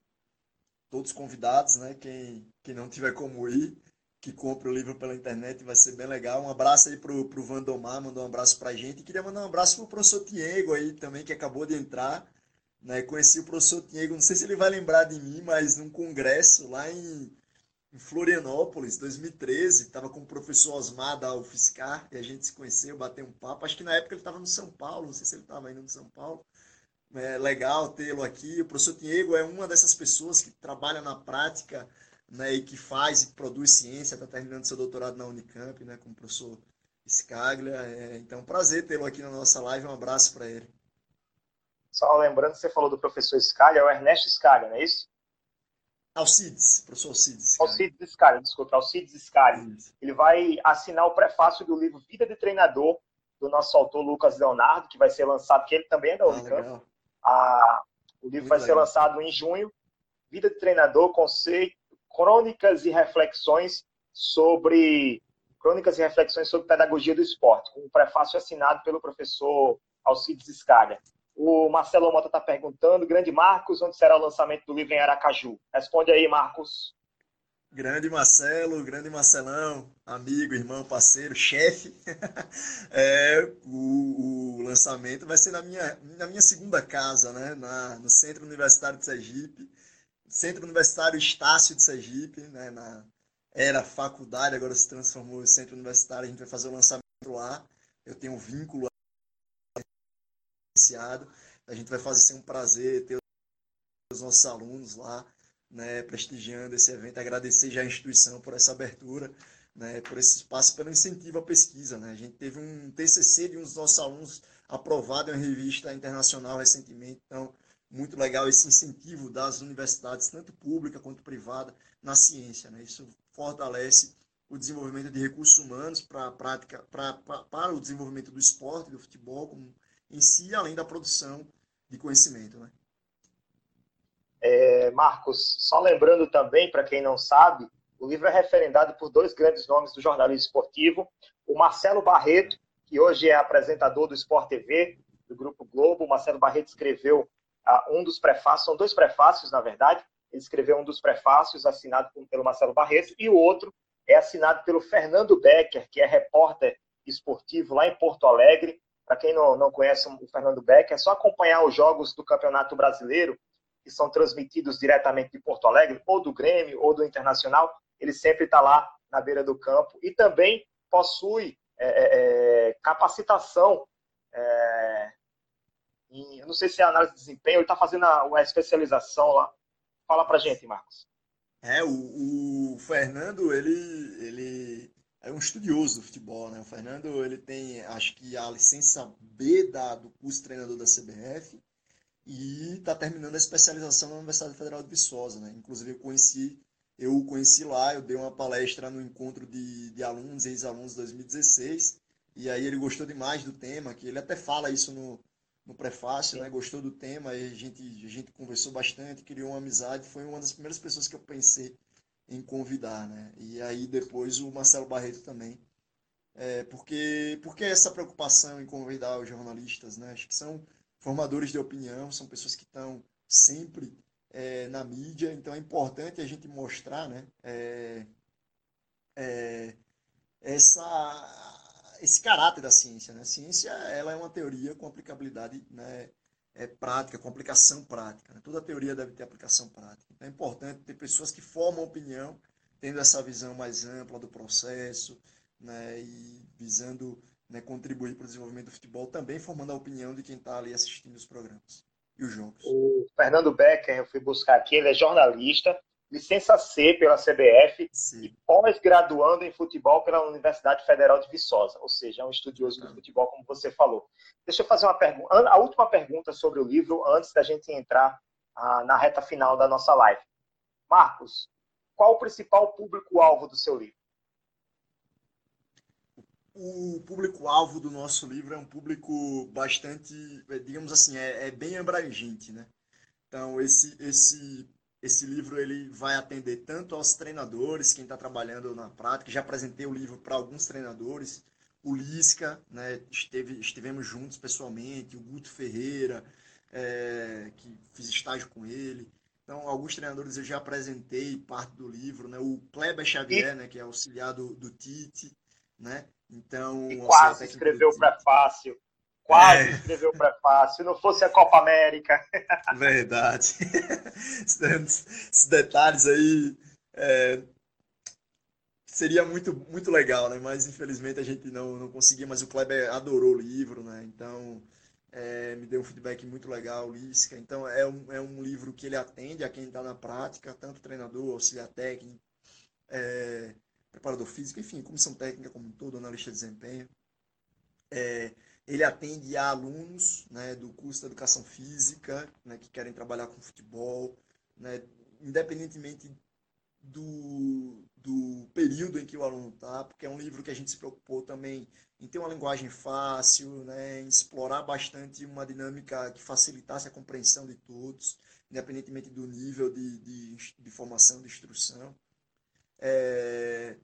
Todos convidados, né? Quem, quem não tiver como ir, que compre o livro pela internet, vai ser bem legal. Um abraço aí pro, pro Vandomar, mandou um abraço pra gente. E queria mandar um abraço pro professor Diego aí também, que acabou de entrar. Né? Conheci o professor Diego, não sei se ele vai lembrar de mim, mas num congresso lá em, em Florianópolis, 2013, estava com o professor Osmar da UFSCar, e a gente se conheceu, bateu um papo. Acho que na época ele estava no São Paulo, não sei se ele estava indo no São Paulo. É legal tê-lo aqui. O professor Diego é uma dessas pessoas que trabalha na prática né, e que faz e produz ciência, está terminando seu doutorado na Unicamp, né, com o professor Scaglia. É, então, prazer tê-lo aqui na nossa live. Um abraço para ele. Só lembrando que você falou do professor Scaglia, é o Ernesto Scaglia, não é isso? Alcides, professor Alcides. Alcides Scaglia, desculpa, Alcides Scaglia. Ele vai assinar o prefácio do livro Vida de Treinador, do nosso autor Lucas Leonardo, que vai ser lançado, que ele também é da ah, Unicamp. Ah, o livro Muito vai legal. ser lançado em junho. Vida de Treinador, conceito, crônicas e reflexões sobre crônicas e reflexões sobre pedagogia do esporte, com um prefácio assinado pelo professor Alcides Scaglia. O Marcelo Mota está perguntando, grande Marcos, onde será o lançamento do livro em Aracaju? Responde aí, Marcos. Grande Marcelo, grande Marcelão, amigo, irmão, parceiro, chefe. É, o, o, lançamento vai ser na minha, na minha segunda casa, né? Na, no Centro Universitário de Sergipe, Centro Universitário Estácio de Sergipe, né? Na, era faculdade, agora se transformou em Centro Universitário, a gente vai fazer o lançamento lá. Eu tenho um vínculo a gente vai fazer um prazer ter os nossos alunos lá, né, prestigiando esse evento, agradecer já a instituição por essa abertura, né, por esse espaço, pelo incentivo à pesquisa. Né? A gente teve um TCC de um dos nossos alunos aprovado em uma revista internacional recentemente, então muito legal esse incentivo das universidades, tanto pública quanto privada, na ciência. Né? Isso fortalece o desenvolvimento de recursos humanos para a prática, para, para o desenvolvimento do esporte, do futebol, como em si, além da produção de conhecimento. Né? É, Marcos, só lembrando também, para quem não sabe, o livro é referendado por dois grandes nomes do jornalismo esportivo, o Marcelo Barreto, que hoje é apresentador do Sport TV, do Grupo Globo. O Marcelo Barreto escreveu uh, um dos prefácios, são dois prefácios, na verdade. Ele escreveu um dos prefácios assinado pelo Marcelo Barreto e o outro é assinado pelo Fernando Becker, que é repórter esportivo lá em Porto Alegre. Para quem não, não conhece o Fernando Beck, é só acompanhar os jogos do Campeonato Brasileiro, que são transmitidos diretamente de Porto Alegre, ou do Grêmio, ou do Internacional. Ele sempre está lá na beira do campo. E também possui é, é, é capacitação. É, em, eu não sei se é análise de desempenho, ele está fazendo uma especialização lá. Fala para gente, Marcos. É, o, o Fernando, ele, ele é um estudioso do futebol, né? O Fernando, ele tem, acho que a licença B da, do curso treinador da CBF e está terminando a especialização na Universidade Federal de Viçosa, né? Inclusive eu conheci, eu o conheci lá, eu dei uma palestra no encontro de, de alunos ex-alunos 2016 e aí ele gostou demais do tema, que ele até fala isso no, no prefácio, né? Gostou do tema, a gente, a gente conversou bastante, criou uma amizade, foi uma das primeiras pessoas que eu pensei em convidar, né? E aí depois o Marcelo Barreto também. É, porque, porque essa preocupação em convidar os jornalistas, né? Acho que são formadores de opinião, são pessoas que estão sempre é, na mídia, então é importante a gente mostrar, né? É, é, essa, esse caráter da ciência, né? A ciência, ela é uma teoria com aplicabilidade, né? É, prática, com aplicação prática. Né? Toda teoria deve ter aplicação prática. Então é importante ter pessoas que formam opinião, tendo essa visão mais ampla do processo né? e visando né, contribuir para o desenvolvimento do futebol, também formando a opinião de quem está ali assistindo os programas. E os jogos. O Fernando Becker, eu fui buscar aqui, ele é jornalista, licença C pela CBF Sim. e pós-graduando em futebol pela Universidade Federal de Viçosa, ou seja, é um estudioso do futebol, como você falou. Deixa eu fazer uma pergunta, a última pergunta sobre o livro, antes da gente entrar ah, na reta final da nossa live. Marcos, qual o principal público-alvo do seu livro? O público-alvo do nosso livro é um público bastante, digamos assim, é, é bem abrangente, né? Então, esse, esse esse livro ele vai atender tanto aos treinadores, quem está trabalhando na prática. Já apresentei o livro para alguns treinadores. O Lisca, né, esteve, estivemos juntos pessoalmente. O Guto Ferreira, é, que fiz estágio com ele. Então, alguns treinadores eu já apresentei parte do livro. Né? O Kleber Xavier, né, que é auxiliar do, do Tite. Né? Então, e quase escreveu o prefácio Quase é. escreveu o prefácio. Se não fosse a Copa América. Verdade. Esses detalhes aí. É, seria muito, muito legal, né? Mas infelizmente a gente não, não conseguia. Mas o Kleber adorou o livro, né? Então. É, me deu um feedback muito legal, Lisca. Então, é um, é um livro que ele atende a quem está na prática, tanto treinador, auxiliar técnico, é, preparador físico, enfim, comissão técnica como um todo, analista de desempenho. É, ele atende a alunos né, do curso de Educação Física, né, que querem trabalhar com futebol, né, independentemente do, do período em que o aluno está, porque é um livro que a gente se preocupou também em ter uma linguagem fácil, né, em explorar bastante uma dinâmica que facilitasse a compreensão de todos, independentemente do nível de, de, de formação, de instrução. É,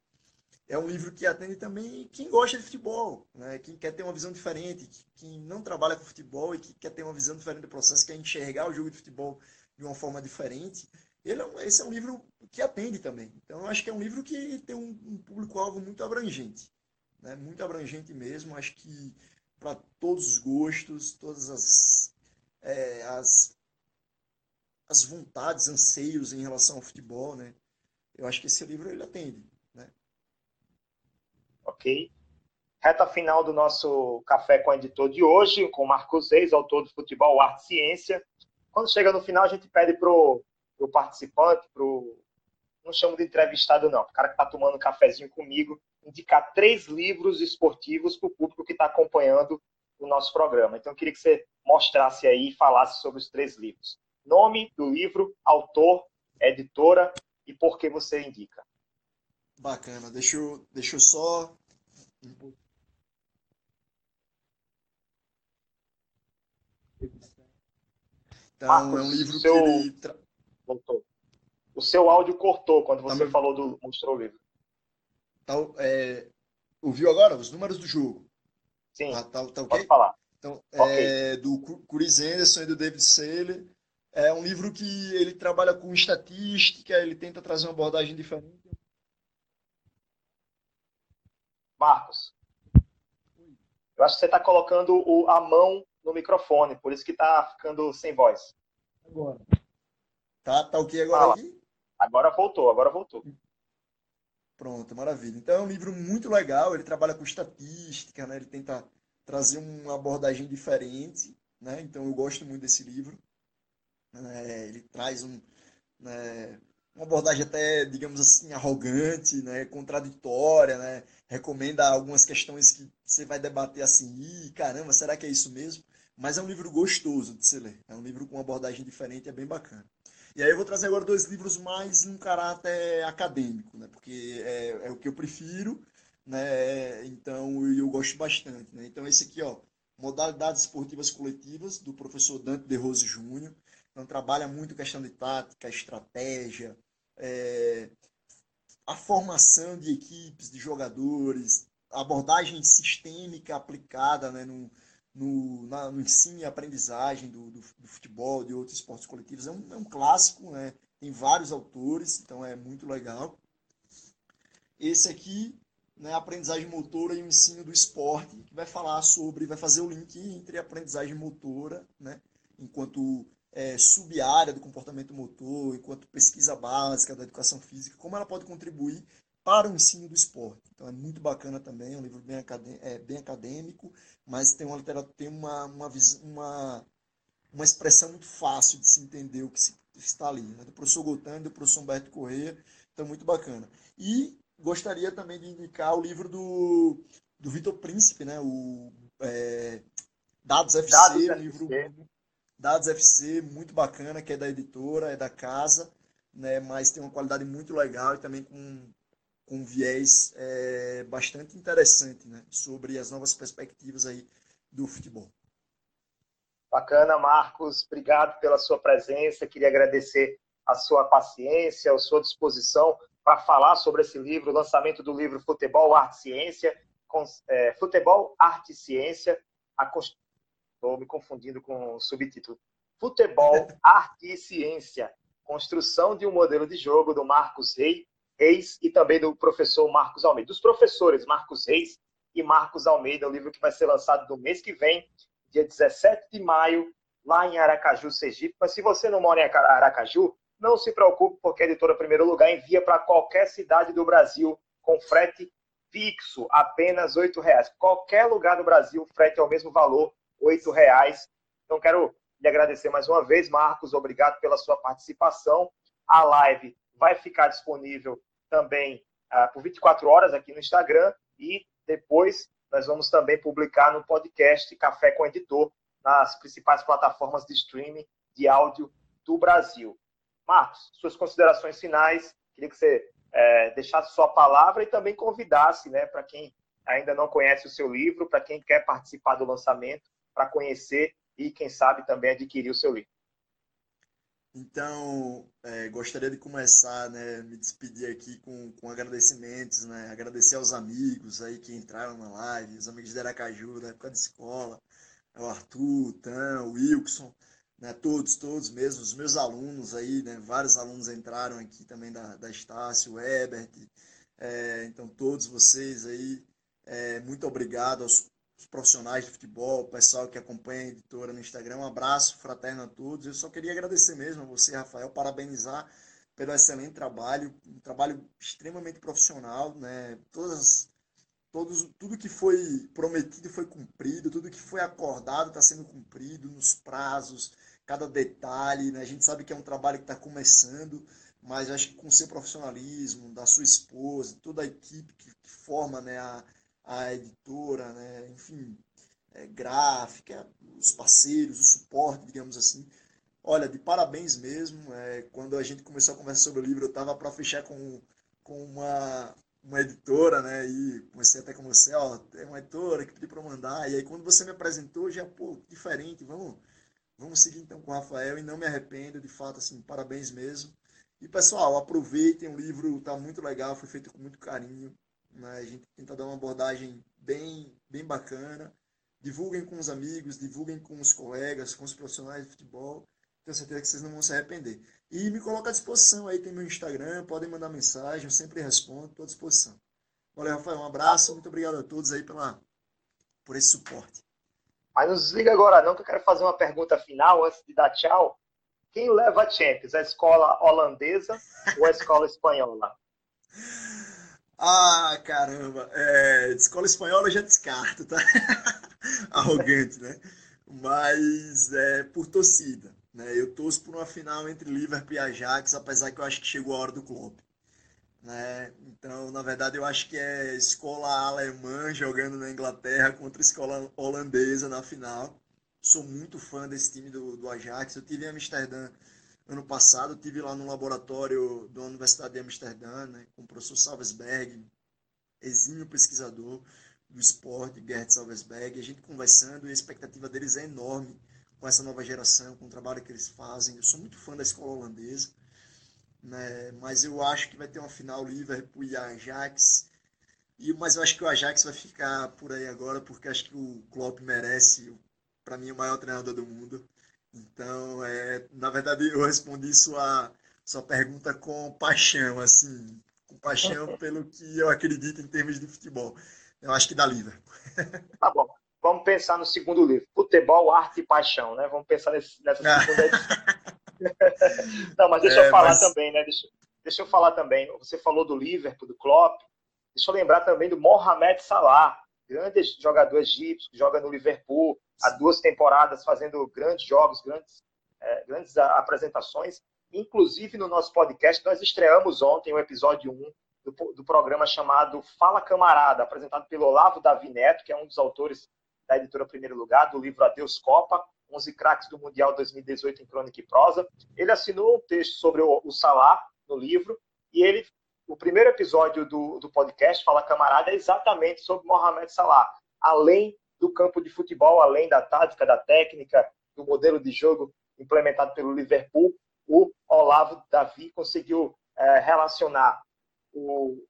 é um livro que atende também quem gosta de futebol, né? quem quer ter uma visão diferente, quem não trabalha com futebol e que quer ter uma visão diferente do processo, quer enxergar o jogo de futebol de uma forma diferente. Ele é um, esse é um livro que atende também. Então, eu acho que é um livro que tem um, um público-alvo muito abrangente, né? muito abrangente mesmo. Acho que para todos os gostos, todas as, é, as, as vontades, anseios em relação ao futebol, né? Eu acho que esse livro ele atende ok? Reta final do nosso Café com o Editor de hoje, com Marcos Reis, autor do Futebol, Arte e Ciência. Quando chega no final, a gente pede pro, pro participante, pro não chamo de entrevistado não, o cara que está tomando um cafezinho comigo, indicar três livros esportivos para o público que está acompanhando o nosso programa. Então, eu queria que você mostrasse aí e falasse sobre os três livros. Nome do livro, autor, editora e por que você indica. Bacana. Deixa eu, deixa eu só. Então, Marcos, é um livro seu... que ele. Voltou. O seu áudio cortou quando você tá falou do. mostrou o livro. Tá, é... Ouviu agora os números do jogo? Sim. Ah, tá, tá okay? Pode falar. Então, okay. é do Chris Anderson e do David Saylor. É um livro que ele trabalha com estatística, ele tenta trazer uma abordagem diferente Marcos, eu acho que você está colocando o, a mão no microfone, por isso que está ficando sem voz. Agora. Tá, tá o que agora aqui? Agora voltou, agora voltou. Pronto, maravilha. Então é um livro muito legal, ele trabalha com estatística, né? ele tenta trazer uma abordagem diferente, né? então eu gosto muito desse livro. É, ele traz um, né, uma abordagem até, digamos assim, arrogante, né, contraditória, né, recomenda algumas questões que você vai debater assim, Ih, caramba, será que é isso mesmo? Mas é um livro gostoso de se ler, é um livro com uma abordagem diferente, é bem bacana. E aí eu vou trazer agora dois livros mais num caráter acadêmico, né, porque é, é o que eu prefiro, né, então eu gosto bastante, né. Então esse aqui, ó, Modalidades Esportivas Coletivas, do professor Dante de Rose Júnior, então trabalha muito questão de tática, estratégia, é, a formação de equipes, de jogadores, abordagem sistêmica aplicada né, no, no, na, no ensino e aprendizagem do, do, do, futebol, de outros esportes coletivos. É um, é um clássico, né? tem vários autores, então é muito legal. Esse aqui, né, aprendizagem motora e o ensino do esporte, que vai falar sobre, vai fazer o link entre aprendizagem motora, né, enquanto é, sub-área do comportamento motor, enquanto pesquisa básica da educação física, como ela pode contribuir para o ensino do esporte. Então é muito bacana também, é um livro bem, acadêmico, é, bem acadêmico mas tem uma literatura, tem uma, uma, uma uma expressão muito fácil de se entender o que se, está ali, né? do professor Gotano e do professor Humberto Corrêa, então muito bacana. E gostaria também de indicar o livro do, do Vitor Príncipe, né? o é, Dados FC, Dados um livro Dados FC, muito bacana, que é da editora, é da casa, né? mas tem uma qualidade muito legal e também com, com viés é, bastante interessante né? sobre as novas perspectivas aí do futebol. Bacana, Marcos. Obrigado pela sua presença. Queria agradecer a sua paciência, a sua disposição para falar sobre esse livro, o lançamento do livro Futebol, Arte e Ciência, é, Futebol, Arte e Ciência. Estou me confundindo com o subtítulo. Futebol, Arte e Ciência, construção de um modelo de jogo do Marcos Reis e também do professor Marcos Almeida. Dos professores Marcos Reis e Marcos Almeida, o livro que vai ser lançado no mês que vem dia 17 de maio, lá em Aracaju, Sergipe. Mas se você não mora em Aracaju, não se preocupe, porque a editora Primeiro Lugar envia para qualquer cidade do Brasil com frete fixo, apenas R$ reais. Qualquer lugar do Brasil, frete é o mesmo valor, R$ reais. Então, quero lhe agradecer mais uma vez, Marcos. Obrigado pela sua participação. A live vai ficar disponível também uh, por 24 horas aqui no Instagram e depois nós vamos também publicar no podcast Café com Editor, nas principais plataformas de streaming de áudio do Brasil. Marcos, suas considerações finais, queria que você é, deixasse sua palavra e também convidasse, né, para quem ainda não conhece o seu livro, para quem quer participar do lançamento, para conhecer e, quem sabe, também adquirir o seu livro. Então, é, gostaria de começar, né, me despedir aqui com, com agradecimentos, né, agradecer aos amigos aí que entraram na live, os amigos de Aracaju, da época de escola, o Arthur, o Tan, o Wilson, né, todos, todos mesmo, os meus alunos aí, né, vários alunos entraram aqui também da, da Estácio, o Ebert, é, então todos vocês aí, é, muito obrigado aos os profissionais de futebol, o pessoal que acompanha a editora no Instagram. Um abraço fraterno a todos. Eu só queria agradecer mesmo a você, Rafael, parabenizar pelo excelente trabalho, um trabalho extremamente profissional, né? Todas todos, tudo que foi prometido foi cumprido, tudo que foi acordado está sendo cumprido nos prazos, cada detalhe. Né? A gente sabe que é um trabalho que está começando, mas acho que com seu profissionalismo, da sua esposa, toda a equipe que, que forma né, a, a editora, né? enfim, é, gráfica, os parceiros, o suporte, digamos assim. Olha, de parabéns mesmo. É, quando a gente começou a conversar sobre o livro, eu estava para fechar com, com uma, uma editora, né? E comecei até com você, ó, tem uma editora que pediu para mandar. E aí quando você me apresentou, já, pô, diferente, vamos, vamos seguir então com o Rafael e não me arrependo, de fato, assim, parabéns mesmo. E pessoal, aproveitem, o livro está muito legal, foi feito com muito carinho. Né? A gente tenta dar uma abordagem bem, bem bacana. Divulguem com os amigos, divulguem com os colegas, com os profissionais de futebol. Tenho certeza que vocês não vão se arrepender. E me coloca à disposição aí, tem meu Instagram, podem mandar mensagem, eu sempre respondo, estou à disposição. Valeu, Rafael, um abraço, muito obrigado a todos aí pela, por esse suporte. Mas não desliga agora não, que eu quero fazer uma pergunta final antes de dar tchau. Quem leva a Champions, a escola holandesa ou a escola espanhola? Ah, caramba. É, escola espanhola eu já descarto, tá? Arrogante, né? Mas é por torcida. Né? Eu torço por uma final entre Liverpool e Ajax, apesar que eu acho que chegou a hora do Klopp. Né? Então, na verdade, eu acho que é escola alemã jogando na Inglaterra contra escola holandesa na final. Sou muito fã desse time do, do Ajax. Eu tive em Amsterdã ano passado, tive lá no laboratório da Universidade de Amsterdã, né, com o professor Salvesberg, exímio pesquisador do esporte, Gerd Salvesberg, a gente conversando e a expectativa deles é enorme com essa nova geração, com o trabalho que eles fazem. Eu sou muito fã da escola holandesa, né, mas eu acho que vai ter uma final Liverpool e Ajax. E, mas eu acho que o Ajax vai ficar por aí agora, porque acho que o Klopp merece, para mim, o maior treinador do mundo. Então, é, na verdade, eu respondi sua, sua pergunta com paixão, assim, com paixão pelo que eu acredito em termos de futebol. Eu acho que dá livre. Tá bom. Vamos pensar no segundo livro. Futebol, arte e paixão, né? Vamos pensar nesse, nessa segunda edição. Não, mas deixa é, eu falar mas... também, né? Deixa, deixa eu falar também. Você falou do Liverpool, do Klopp. Deixa eu lembrar também do Mohamed Salah, grande jogador egípcio que joga no Liverpool, há duas temporadas fazendo grandes jogos, grandes, é, grandes apresentações. Inclusive, no nosso podcast, nós estreamos ontem o episódio 1 do, do programa chamado Fala Camarada, apresentado pelo Olavo Davi Neto, que é um dos autores da editora Primeiro Lugar, do livro Adeus Copa, 11 craques do Mundial 2018 em Crônica e Prosa. Ele assinou um texto sobre o, o Salah no livro, e ele, o primeiro episódio do, do podcast, Fala Camarada, é exatamente sobre Mohamed Salah. Além do campo de futebol, além da tática, da técnica, do modelo de jogo implementado pelo Liverpool, o Olavo Davi conseguiu é, relacionar o,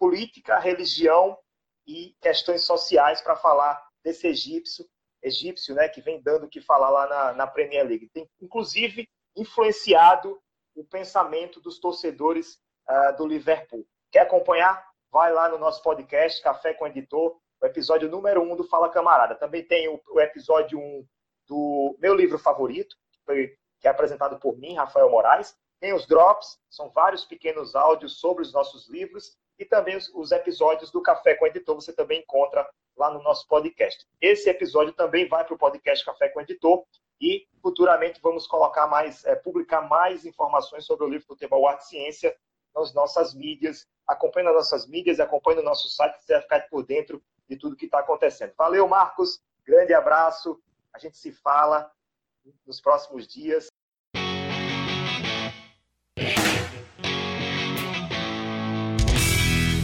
política, religião e questões sociais para falar desse egípcio, egípcio, né, que vem dando o que falar lá na, na Premier League. Tem, inclusive, influenciado o pensamento dos torcedores uh, do Liverpool. Quer acompanhar? Vai lá no nosso podcast, Café com Editor, o episódio número 1 um do Fala Camarada. Também tem o, o episódio 1 um do meu livro favorito, que, foi, que é apresentado por mim, Rafael Moraes. Tem os drops, são vários pequenos áudios sobre os nossos livros e também os, os, episódios do Café com Editor você também encontra lá no nosso podcast. Esse episódio também vai para o podcast Café com Editor e futuramente vamos colocar mais, é, publicar mais informações sobre o livro Futebol Arte Ciência nas nossas mídias. Acompanhe as nossas mídias, acompanhe o nosso site, você vai ficar por dentro de tudo que está acontecendo. Valeu, Marcos. Grande abraço. A gente se fala nos próximos dias.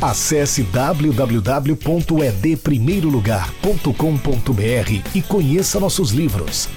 Acesse www.edprimeirolugar.com.br e conheça nossos livros.